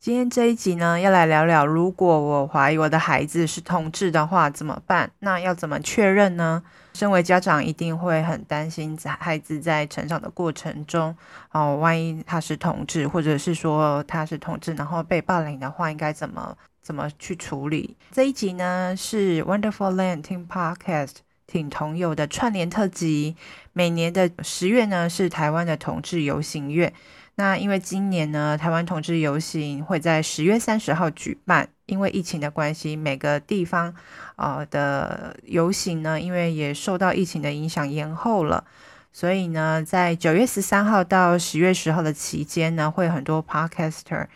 今天这一集呢，要来聊聊，如果我怀疑我的孩子是同志的话，怎么办？那要怎么确认呢？身为家长，一定会很担心孩子在成长的过程中，哦，万一他是同志，或者是说他是同志，然后被霸凌的话，应该怎么怎么去处理？这一集呢，是 Wonderful Land Teen Podcast 挺同友的串联特辑。每年的十月呢，是台湾的同志游行月。那因为今年呢，台湾同志游行会在十月三十号举办。因为疫情的关系，每个地方呃的游行呢，因为也受到疫情的影响延后了，所以呢，在九月十三号到十月十号的期间呢，会很多 Podcaster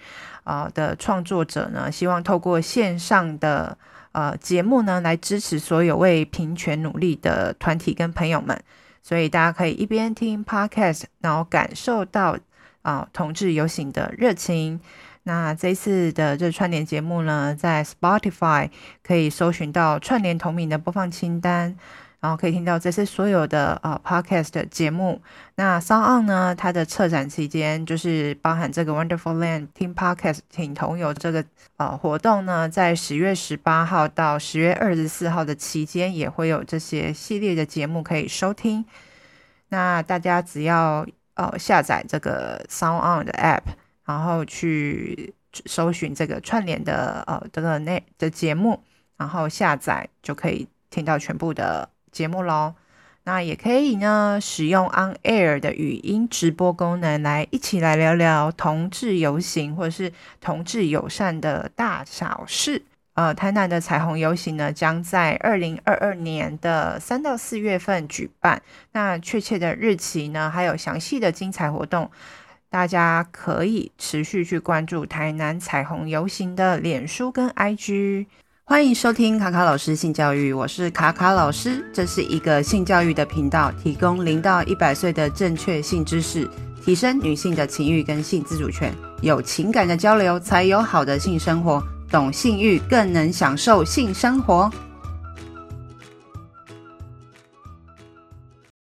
呃的创作者呢，希望透过线上的呃节目呢，来支持所有为平权努力的团体跟朋友们。所以大家可以一边听 Podcast，然后感受到。啊、同志游行的热情。那这次的这串联节目呢，在 Spotify 可以搜寻到串联同名的播放清单，然后可以听到这次所有的呃 Podcast 的节目。那 SoundOn 呢，它的策展期间就是包含这个 Wonderful Land 听 Podcast 挺同友这个呃活动呢，在十月十八号到十月二十四号的期间，也会有这些系列的节目可以收听。那大家只要。呃，下载这个 Sound On 的 App，然后去搜寻这个串联的呃这个内的节目，然后下载就可以听到全部的节目喽。那也可以呢，使用 On Air 的语音直播功能来一起来聊聊同志游行或者是同志友善的大小事。呃，台南的彩虹游行呢，将在二零二二年的三到四月份举办。那确切的日期呢，还有详细的精彩活动，大家可以持续去关注台南彩虹游行的脸书跟 IG。欢迎收听卡卡老师性教育，我是卡卡老师，这是一个性教育的频道，提供零到一百岁的正确性知识，提升女性的情欲跟性自主权，有情感的交流，才有好的性生活。懂性欲，更能享受性生活。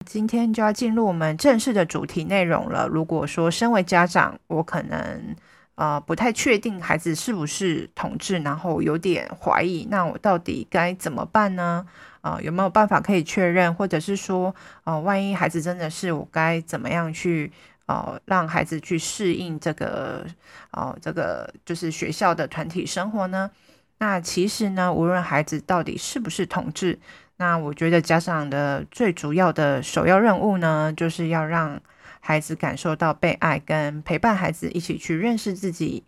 今天就要进入我们正式的主题内容了。如果说身为家长，我可能呃不太确定孩子是不是同志，然后有点怀疑，那我到底该怎么办呢？呃，有没有办法可以确认，或者是说，呃，万一孩子真的是，我该怎么样去？哦，让孩子去适应这个哦，这个就是学校的团体生活呢。那其实呢，无论孩子到底是不是同志，那我觉得家长的最主要的首要任务呢，就是要让孩子感受到被爱，跟陪伴孩子一起去认识自己。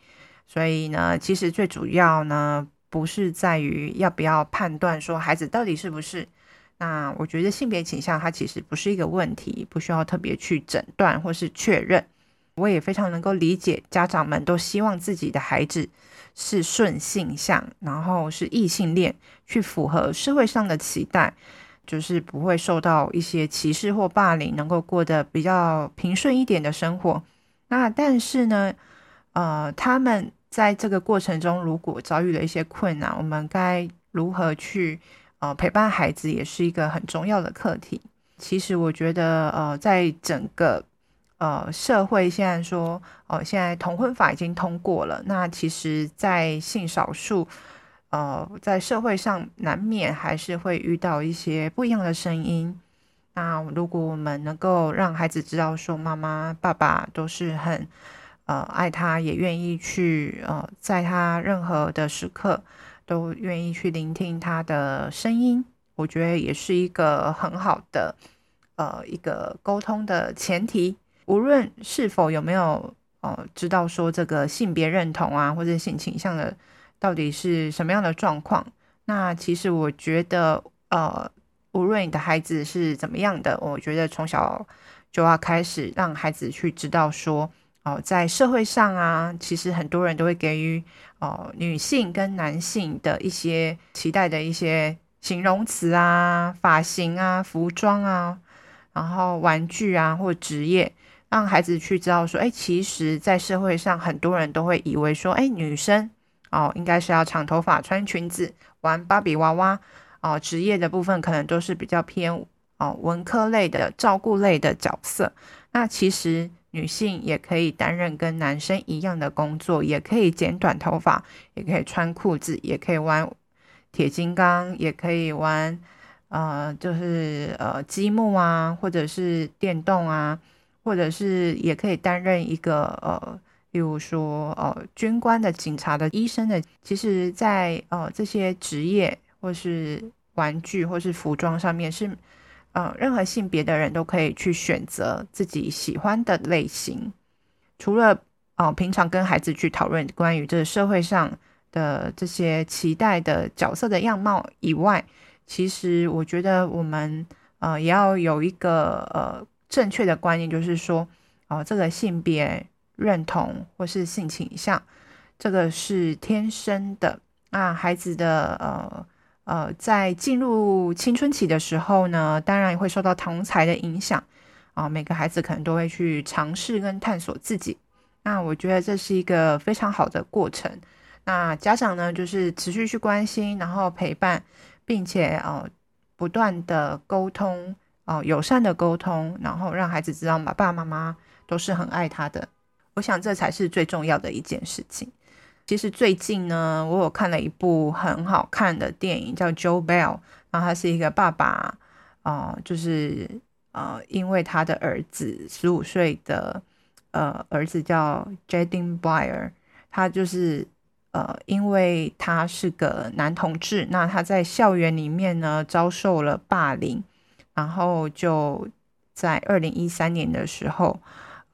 所以呢，其实最主要呢，不是在于要不要判断说孩子到底是不是。那我觉得性别倾向它其实不是一个问题，不需要特别去诊断或是确认。我也非常能够理解家长们都希望自己的孩子是顺性向，然后是异性恋，去符合社会上的期待，就是不会受到一些歧视或霸凌，能够过得比较平顺一点的生活。那但是呢，呃，他们在这个过程中如果遭遇了一些困难，我们该如何去？呃，陪伴孩子也是一个很重要的课题。其实我觉得，呃，在整个呃社会，现在说，呃，现在同婚法已经通过了。那其实，在性少数，呃，在社会上难免还是会遇到一些不一样的声音。那如果我们能够让孩子知道，说妈妈、爸爸都是很呃爱他，也愿意去呃在他任何的时刻。都愿意去聆听他的声音，我觉得也是一个很好的呃一个沟通的前提。无论是否有没有呃知道说这个性别认同啊，或者性倾向的到底是什么样的状况，那其实我觉得呃无论你的孩子是怎么样的，我觉得从小就要开始让孩子去知道说。哦，在社会上啊，其实很多人都会给予哦女性跟男性的一些期待的一些形容词啊、发型啊、服装啊，然后玩具啊或职业，让孩子去知道说，哎，其实，在社会上很多人都会以为说，哎，女生哦应该是要长头发、穿裙子、玩芭比娃娃哦，职业的部分可能都是比较偏哦文科类的、照顾类的角色。那其实。女性也可以担任跟男生一样的工作，也可以剪短头发，也可以穿裤子，也可以玩铁金刚，也可以玩呃，就是呃积木啊，或者是电动啊，或者是也可以担任一个呃，例如说呃军官的、警察的、医生的。其实在，在呃这些职业或是玩具或是服装上面是。呃，任何性别的人都可以去选择自己喜欢的类型。除了呃，平常跟孩子去讨论关于这个社会上的这些期待的角色的样貌以外，其实我觉得我们呃也要有一个呃正确的观念，就是说，哦、这个性别认同或是性倾向，这个是天生的啊，孩子的呃。呃，在进入青春期的时候呢，当然也会受到同才的影响啊。每个孩子可能都会去尝试跟探索自己。那我觉得这是一个非常好的过程。那家长呢，就是持续去关心，然后陪伴，并且呃不断的沟通，哦、呃，友善的沟通，然后让孩子知道爸爸妈妈都是很爱他的。我想这才是最重要的一件事情。其实最近呢，我有看了一部很好看的电影，叫《Joe Bell》，然后他是一个爸爸，哦、就是呃，因为他的儿子十五岁的呃儿子叫 Jaden Blair，他就是呃，因为他是个男同志，那他在校园里面呢遭受了霸凌，然后就在二零一三年的时候，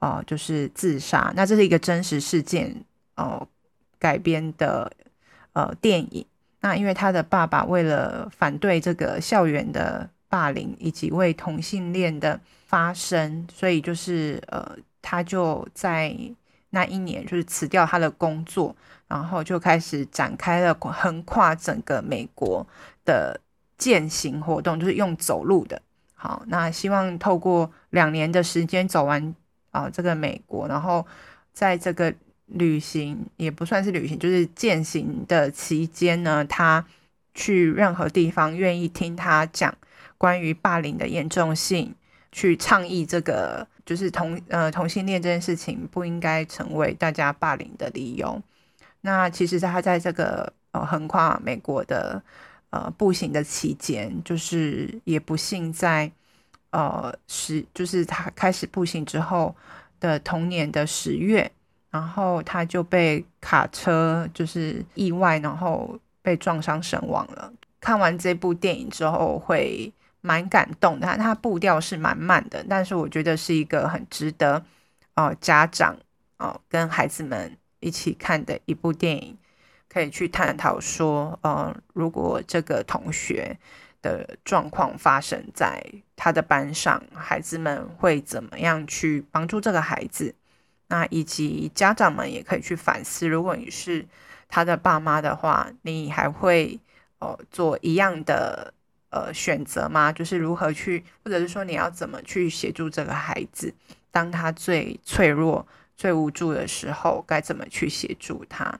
呃，就是自杀。那这是一个真实事件，哦、改编的呃电影，那因为他的爸爸为了反对这个校园的霸凌以及为同性恋的发生，所以就是呃他就在那一年就是辞掉他的工作，然后就开始展开了横跨整个美国的践行活动，就是用走路的。好，那希望透过两年的时间走完啊、这个美国，然后在这个。旅行也不算是旅行，就是践行的期间呢，他去任何地方愿意听他讲关于霸凌的严重性，去倡议这个就是同呃同性恋这件事情不应该成为大家霸凌的理由。那其实他在这个呃横跨美国的呃步行的期间，就是也不幸在呃十就是他开始步行之后的同年的十月。然后他就被卡车就是意外，然后被撞伤身亡了。看完这部电影之后，会蛮感动的。他步调是蛮慢的，但是我觉得是一个很值得哦、家长哦、跟孩子们一起看的一部电影，可以去探讨说，呃，如果这个同学的状况发生在他的班上，孩子们会怎么样去帮助这个孩子？那以及家长们也可以去反思，如果你是他的爸妈的话，你还会呃做一样的呃选择吗？就是如何去，或者是说你要怎么去协助这个孩子，当他最脆弱、最无助的时候，该怎么去协助他？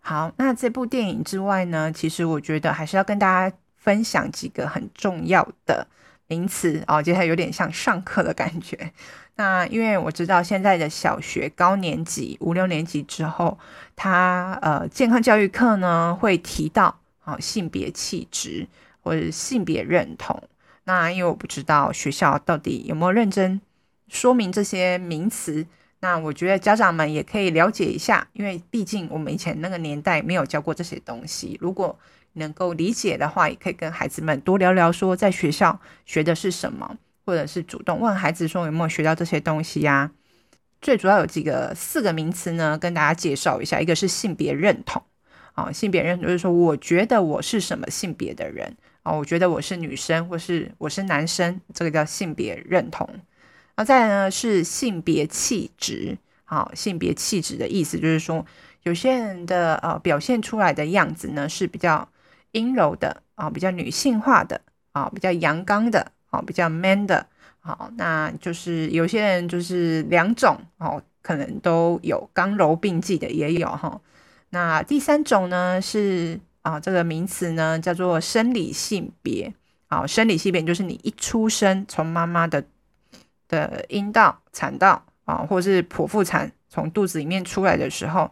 好，那这部电影之外呢，其实我觉得还是要跟大家分享几个很重要的名词哦，接下来有点像上课的感觉。那因为我知道现在的小学高年级五六年级之后，他呃健康教育课呢会提到啊性别气质或者性别认同。那因为我不知道学校到底有没有认真说明这些名词，那我觉得家长们也可以了解一下，因为毕竟我们以前那个年代没有教过这些东西。如果能够理解的话，也可以跟孩子们多聊聊，说在学校学的是什么。或者是主动问孩子说有没有学到这些东西呀、最主要有几个四个名词呢，跟大家介绍一下。一个是性别认同，啊，性别认同就是说，我觉得我是什么性别的人啊，我觉得我是女生，或是我是男生，这个叫性别认同。然后再来呢是性别气质，好，性别气质的意思就是说，有些人的呃表现出来的样子呢是比较阴柔的啊，比较女性化的啊，比较阳刚的。好，比较 man 的，好，那就是有些人就是两种哦，可能都有刚柔并济的也有哈。那第三种呢是啊，这个名词呢叫做生理性别，好，生理性别就是你一出生从妈妈的的阴道、产道啊，或是剖腹产从肚子里面出来的时候，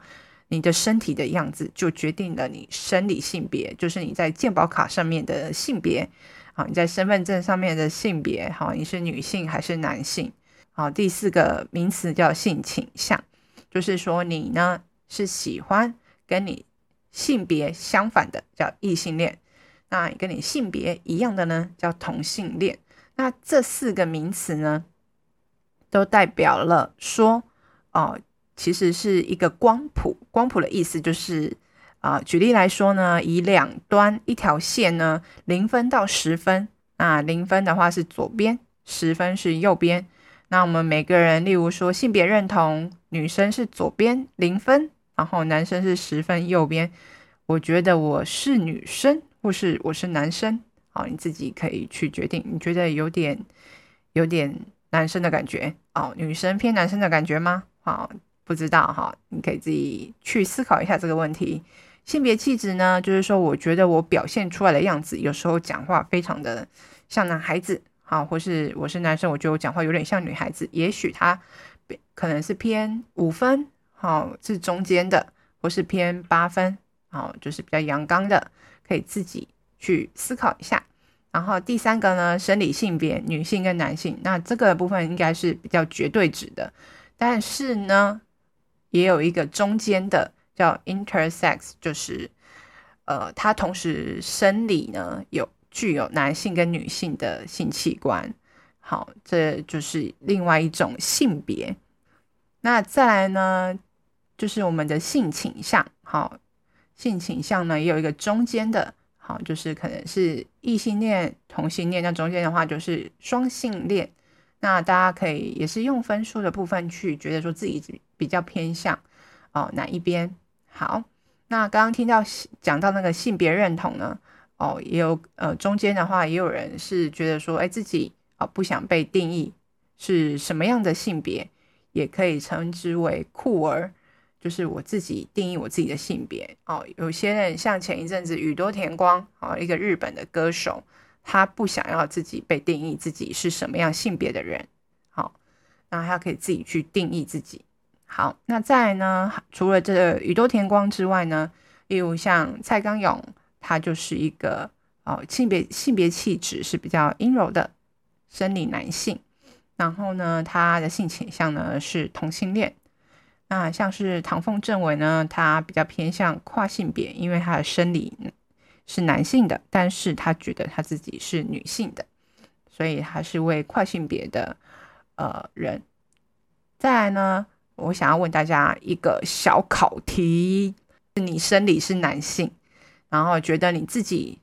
你的身体的样子就决定了你生理性别，就是你在健保卡上面的性别，好，你在身份证上面的性别，好，你是女性还是男性？好，第四个名词叫性倾向，就是说你呢是喜欢跟你性别相反的叫异性恋，那跟你性别一样的呢叫同性恋。那这四个名词呢，都代表了说，哦，其实是一个光谱。光谱的意思就是，啊、呃，举例来说呢，以两端一条线呢，零分到十分，那零分的话是左边，十分是右边。那我们每个人，例如说性别认同，女生是左边零分，然后男生是十分右边。我觉得我是女生，或是我是男生，好，你自己可以去决定。你觉得有点有点男生的感觉哦，女生偏男生的感觉吗？好，不知道哈，你可以自己去思考一下这个问题。性别气质呢，就是说，我觉得我表现出来的样子，有时候讲话非常的像男孩子。好，或是我是男生，我觉得我讲话有点像女孩子。也许他可能是偏五分，好，是中间的，或是偏八分，好，就是比较阳刚的，可以自己去思考一下。然后第三个呢，生理性别，女性跟男性，那这个部分应该是比较绝对值的。但是呢，也有一个中间的叫 intersex，就是呃，它同时生理呢有。具有男性跟女性的性器官，好，这就是另外一种性别。那再来呢，就是我们的性倾向，好，性倾向呢也有一个中间的，好，就是可能是异性恋、同性恋，那中间的话就是双性恋。那大家可以也是用分数的部分去觉得说自己比较偏向哦哪一边。好，那刚刚听到讲到那个性别认同呢？哦，也有呃，中间的话也有人是觉得说，哎，自己啊、哦、不想被定义是什么样的性别，也可以称之为酷儿，就是我自己定义我自己的性别。哦，有些人像前一阵子宇多田光啊、哦，一个日本的歌手，他不想要自己被定义自己是什么样性别的人，好、那他可以自己去定义自己。好，那再呢，除了这个宇多田光之外呢，例如像蔡康永。他就是一个哦，性别性别气质是比较阴柔的生理男性，然后呢，他的性倾向呢是同性恋。那像是唐凤政委呢，他比较偏向跨性别，因为他的生理是男性的，但是他觉得他自己是女性的，所以他是为跨性别的呃人。再来呢，我想要问大家一个小考题：你生理是男性？然后觉得你自己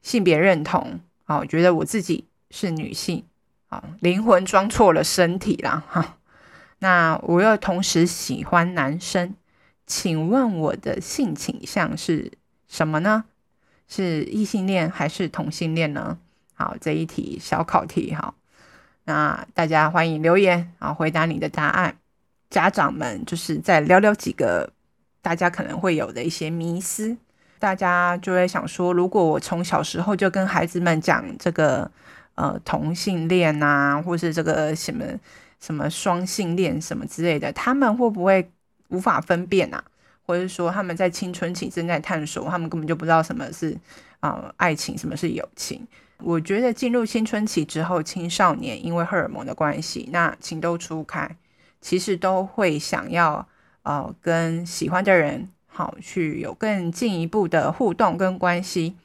性别认同，好，觉得我自己是女性，啊，灵魂装错了身体啦，哈。那我又同时喜欢男生，请问我的性倾向是什么呢？是异性恋还是同性恋呢？好，这一题小考题，好，那大家欢迎留言，啊，回答你的答案。家长们就是再聊聊几个大家可能会有的一些迷思。大家就会想说，如果我从小时候就跟孩子们讲这个呃同性恋啊，或是这个什么什么双性恋什么之类的，他们会不会无法分辨啊？或者说他们在青春期正在探索，他们根本就不知道什么是啊、爱情，什么是友情？我觉得进入青春期之后，青少年因为荷尔蒙的关系，那情窦初开，其实都会想要呃跟喜欢的人。好，去有更进一步的互动跟关系。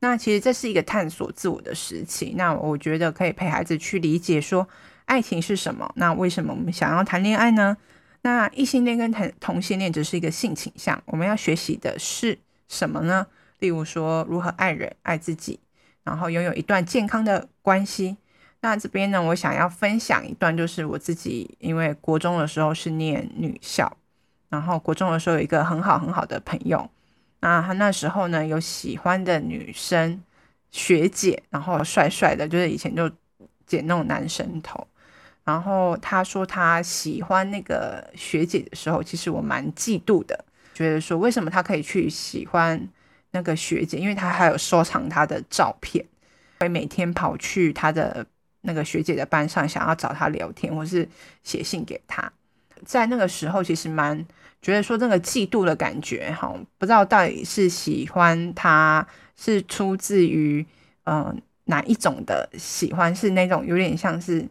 那其实这是一个探索自我的时期。那我觉得可以陪孩子去理解说，爱情是什么？那为什么我们想要谈恋爱呢？那异性恋跟同同性恋只是一个性倾向，我们要学习的是什么呢？例如说，如何爱人、爱自己，然后拥有一段健康的关系。那这边呢，我想要分享一段，就是我自己因为国中的时候是念女校。然后国中的时候有一个很好很好的朋友，那他那时候呢有喜欢的女生学姐，然后帅帅的，就是以前就剪那种男生头。然后他说他喜欢那个学姐的时候，其实我蛮嫉妒的，觉得说为什么他可以去喜欢那个学姐，因为他还有收藏她的照片，会每天跑去他的那个学姐的班上，想要找她聊天，或是写信给她。在那个时候其实蛮觉得说这个嫉妒的感觉哈，不知道到底是喜欢他是出自于嗯、哪一种的喜欢，是那种有点像是、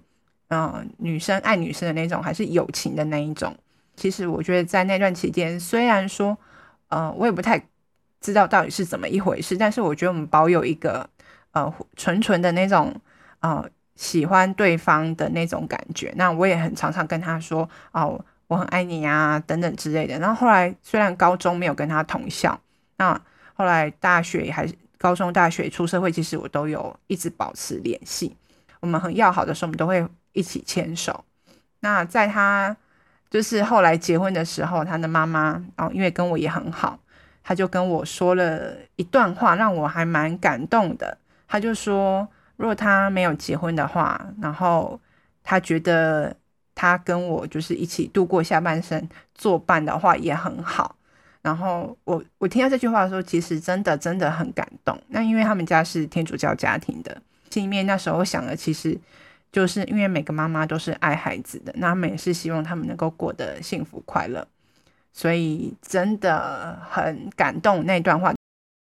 呃、女生爱女生的那种，还是友情的那一种？其实我觉得在那段期间，虽然说呃我也不太知道到底是怎么一回事，但是我觉得我们保有一个呃纯纯的那种呃。喜欢对方的那种感觉，那我也很常常跟他说哦，我很爱你啊，等等之类的。然后后来虽然高中没有跟他同校，那后来大学也还是高中、大学出社会，其实我都有一直保持联系。我们很要好的时候，我们都会一起牵手。那在他就是后来结婚的时候，他的妈妈哦，因为跟我也很好，他就跟我说了一段话，让我还蛮感动的。他就说。如果他没有结婚的话，然后他觉得他跟我就是一起度过下半生作伴的话也很好。然后我我听到这句话的时候，其实真的真的很感动。那因为他们家是天主教家庭的，心里面那时候想的其实就是因为每个妈妈都是爱孩子的，那他们也是希望他们能够过得幸福快乐，所以真的很感动那段话。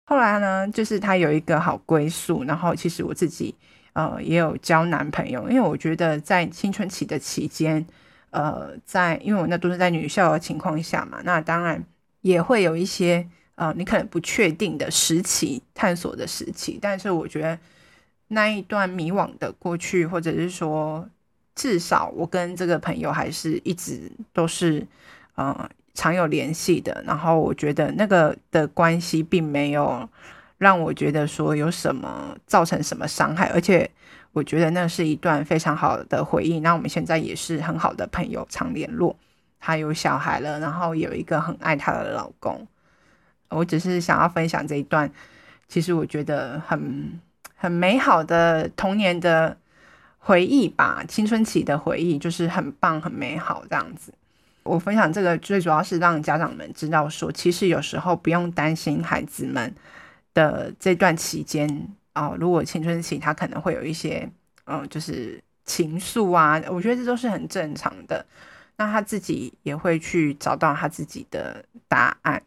后来呢，就是他有一个好归宿，然后其实我自己呃也有交男朋友，因为我觉得在青春期的期间，呃，在因为我那都是在女校的情况下嘛，那当然也会有一些呃你可能不确定的时期，探索的时期，但是我觉得那一段迷惘的过去，或者是说至少我跟这个朋友还是一直都是呃。常有联系的，然后我觉得那个的关系并没有让我觉得说有什么造成什么伤害，而且我觉得那是一段非常好的回忆。那我们现在也是很好的朋友，常联络。她有小孩了，然后有一个很爱她的老公。我只是想要分享这一段，其实我觉得很很美好的童年的回忆吧，青春期的回忆就是很棒、很美好这样子。我分享这个最主要是让家长们知道说，其实有时候不用担心孩子们的这段期间啊、哦，如果青春期他可能会有一些嗯，就是情愫啊，我觉得这都是很正常的。那他自己也会去找到他自己的答案。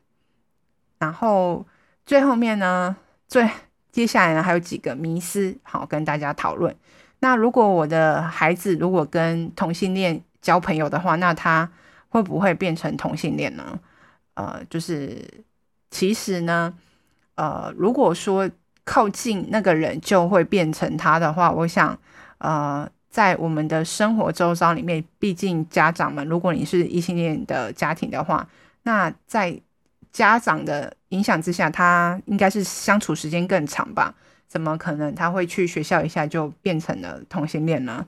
然后最后面呢，最接下来呢还有几个迷思，好跟大家讨论。那如果我的孩子如果跟同性恋交朋友的话，那他会不会变成同性恋呢？呃，就是其实呢，呃，如果说靠近那个人就会变成他的话，我想，呃，在我们的生活周遭里面，毕竟家长们，如果你是异性恋的家庭的话，那在家长的影响之下，他应该是相处时间更长吧？怎么可能他会去学校一下就变成了同性恋呢？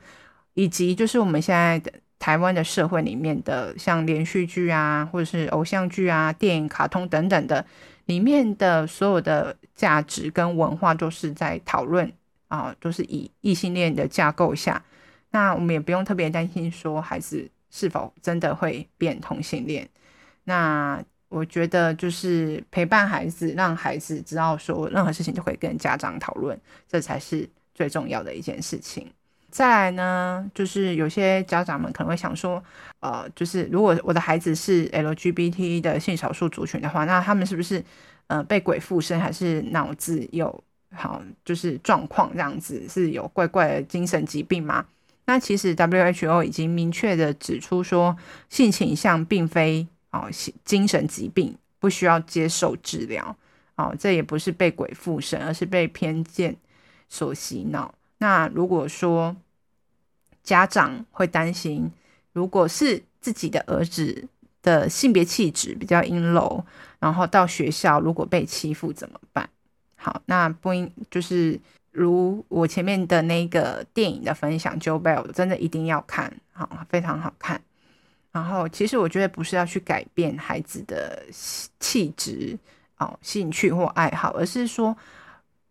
以及就是我们现在的。台湾的社会里面的像连续剧啊，或者是偶像剧啊、电影、卡通等等的，里面的所有的价值跟文化都是在讨论啊，都是以异性恋的架构下。那我们也不用特别担心说孩子是否真的会变同性恋。那我觉得就是陪伴孩子，让孩子知道说任何事情都可以跟家长讨论，这才是最重要的一件事情。再来呢，就是有些家长们可能会想说，呃，就是如果我的孩子是 LGBT 的性少数族群的话，那他们是不是呃被鬼附身，还是脑子有好就是状况这样子，是有怪怪的精神疾病吗？那其实 WHO 已经明确的指出说，性倾向并非哦精神疾病，不需要接受治疗哦，这也不是被鬼附身，而是被偏见所洗脑。那如果说，家长会担心，如果是自己的儿子的性别气质比较阴柔，然后到学校如果被欺负怎么办？好，那不应就是如我前面的那个电影的分享，Joe Bell 真的一定要看，好，非常好看。然后其实我觉得不是要去改变孩子的气质、哦兴趣或爱好，而是说，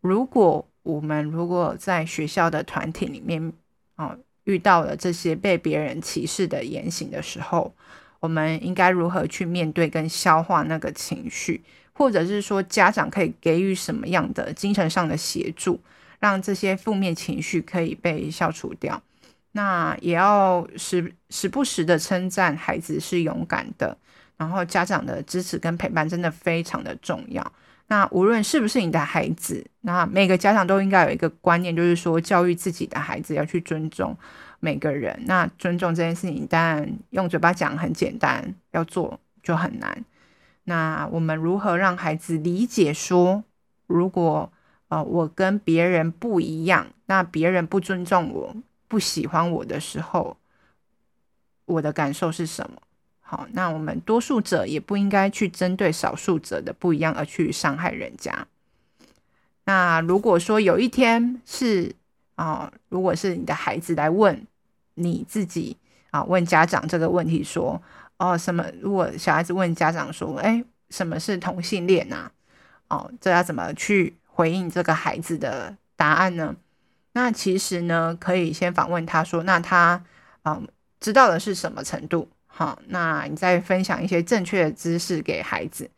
如果我们如果在学校的团体里面，哦。遇到了这些被别人歧视的言行的时候，我们应该如何去面对跟消化那个情绪，或者是说家长可以给予什么样的精神上的协助，让这些负面情绪可以被消除掉？那也要时时不时的称赞孩子是勇敢的，然后家长的支持跟陪伴真的非常的重要。那无论是不是你的孩子，那每个家长都应该有一个观念，就是说教育自己的孩子要去尊重每个人。那尊重这件事情，当然用嘴巴讲很简单，要做就很难。那我们如何让孩子理解说，如果呃我跟别人不一样，那别人不尊重我、不喜欢我的时候，我的感受是什么？好，那我们多数者也不应该去针对少数者的不一样而去伤害人家。那如果说有一天是啊、如果是你的孩子来问你自己啊、问家长这个问题，说哦什么？如果小孩子问家长说，哎，什么是同性恋啊？哦，这要怎么去回应这个孩子的答案呢？那其实呢，可以先访问他说，那他嗯、知道的是什么程度？好，那你再分享一些正确的知识给孩子。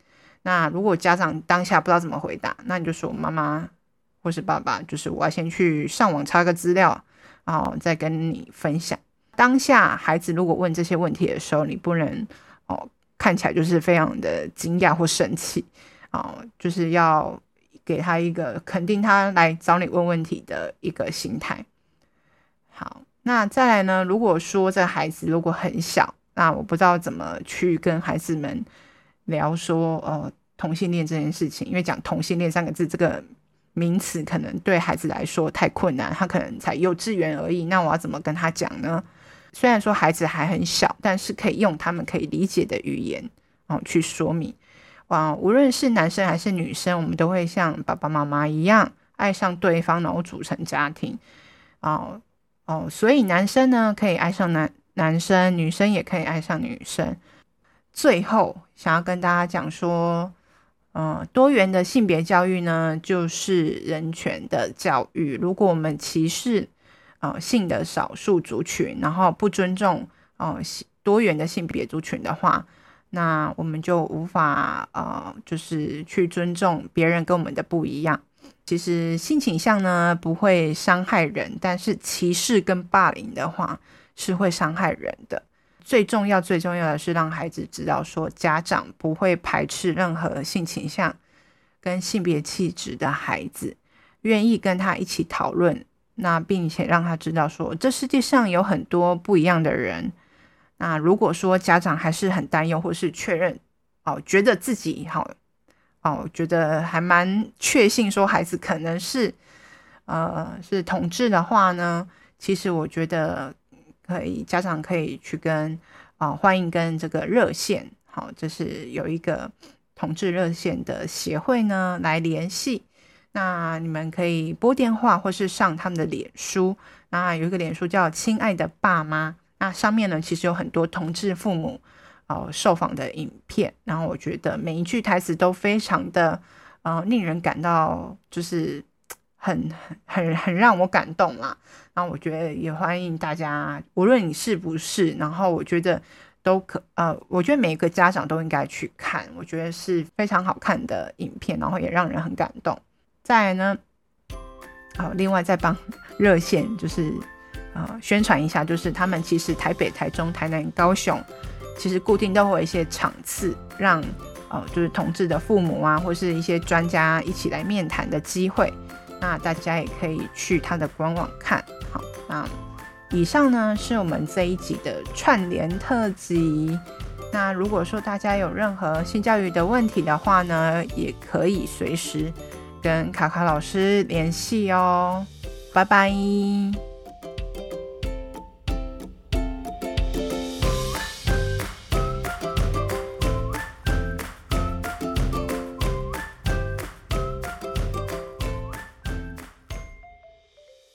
那如果家长当下不知道怎么回答，那你就说妈妈或是爸爸，就是我要先去上网查个资料，然后再跟你分享。当下孩子如果问这些问题的时候，你不能哦看起来就是非常的惊讶或生气哦，就是要给他一个肯定他来找你问问题的一个心态。好，那再来呢？如果说这孩子如果很小。那我不知道怎么去跟孩子们聊说，呃，同性恋这件事情，因为讲同性恋三个字这个名词，可能对孩子来说太困难，他可能才幼稚园而已。那我要怎么跟他讲呢？虽然说孩子还很小，但是可以用他们可以理解的语言，哦，去说明。啊，无论是男生还是女生，我们都会像爸爸妈妈一样爱上对方，然后组成家庭。哦哦，所以男生呢，可以爱上男。男生、女生也可以爱上女生。最后，想要跟大家讲说，嗯，多元的性别教育呢，就是人权的教育。如果我们歧视啊、呃、性的少数族群，然后不尊重哦、呃、多元的性别族群的话，那我们就无法呃，就是去尊重别人跟我们的不一样。其实性倾向呢不会伤害人，但是歧视跟霸凌的话，是会伤害人的。最重要、最重要的是让孩子知道，说家长不会排斥任何性倾向跟性别气质的孩子，愿意跟他一起讨论。那并且让他知道，说这世界上有很多不一样的人。那如果说家长还是很担忧，或是确认哦，觉得自己好哦，觉得还蛮确信说孩子可能是呃是同志的话呢，其实我觉得。可以，家长可以去跟啊、欢迎跟这个热线，好，这是有一个同志热线的协会呢来联系。那你们可以拨电话，或是上他们的脸书。那有一个脸书叫“亲爱的爸妈”，那上面呢其实有很多同志父母哦、受访的影片。然后我觉得每一句台词都非常的呃令人感到就是。很很很让我感动啦，然后我觉得也欢迎大家，无论你是不是，然后我觉得都可呃，我觉得每一个家长都应该去看，我觉得是非常好看的影片，然后也让人很感动。再呢，好，另外再帮 热线就是呃宣传一下，就是他们其实台北、台中、台南、高雄，其实固定都会有一些场次，让呃就是同志的父母啊，或是一些专家一起来面谈的机会。那大家也可以去他的官网看。好，那以上呢是我们这一集的串联特辑。那如果说大家有任何性教育的问题的话呢，也可以随时跟卡卡老师联系哦。拜拜。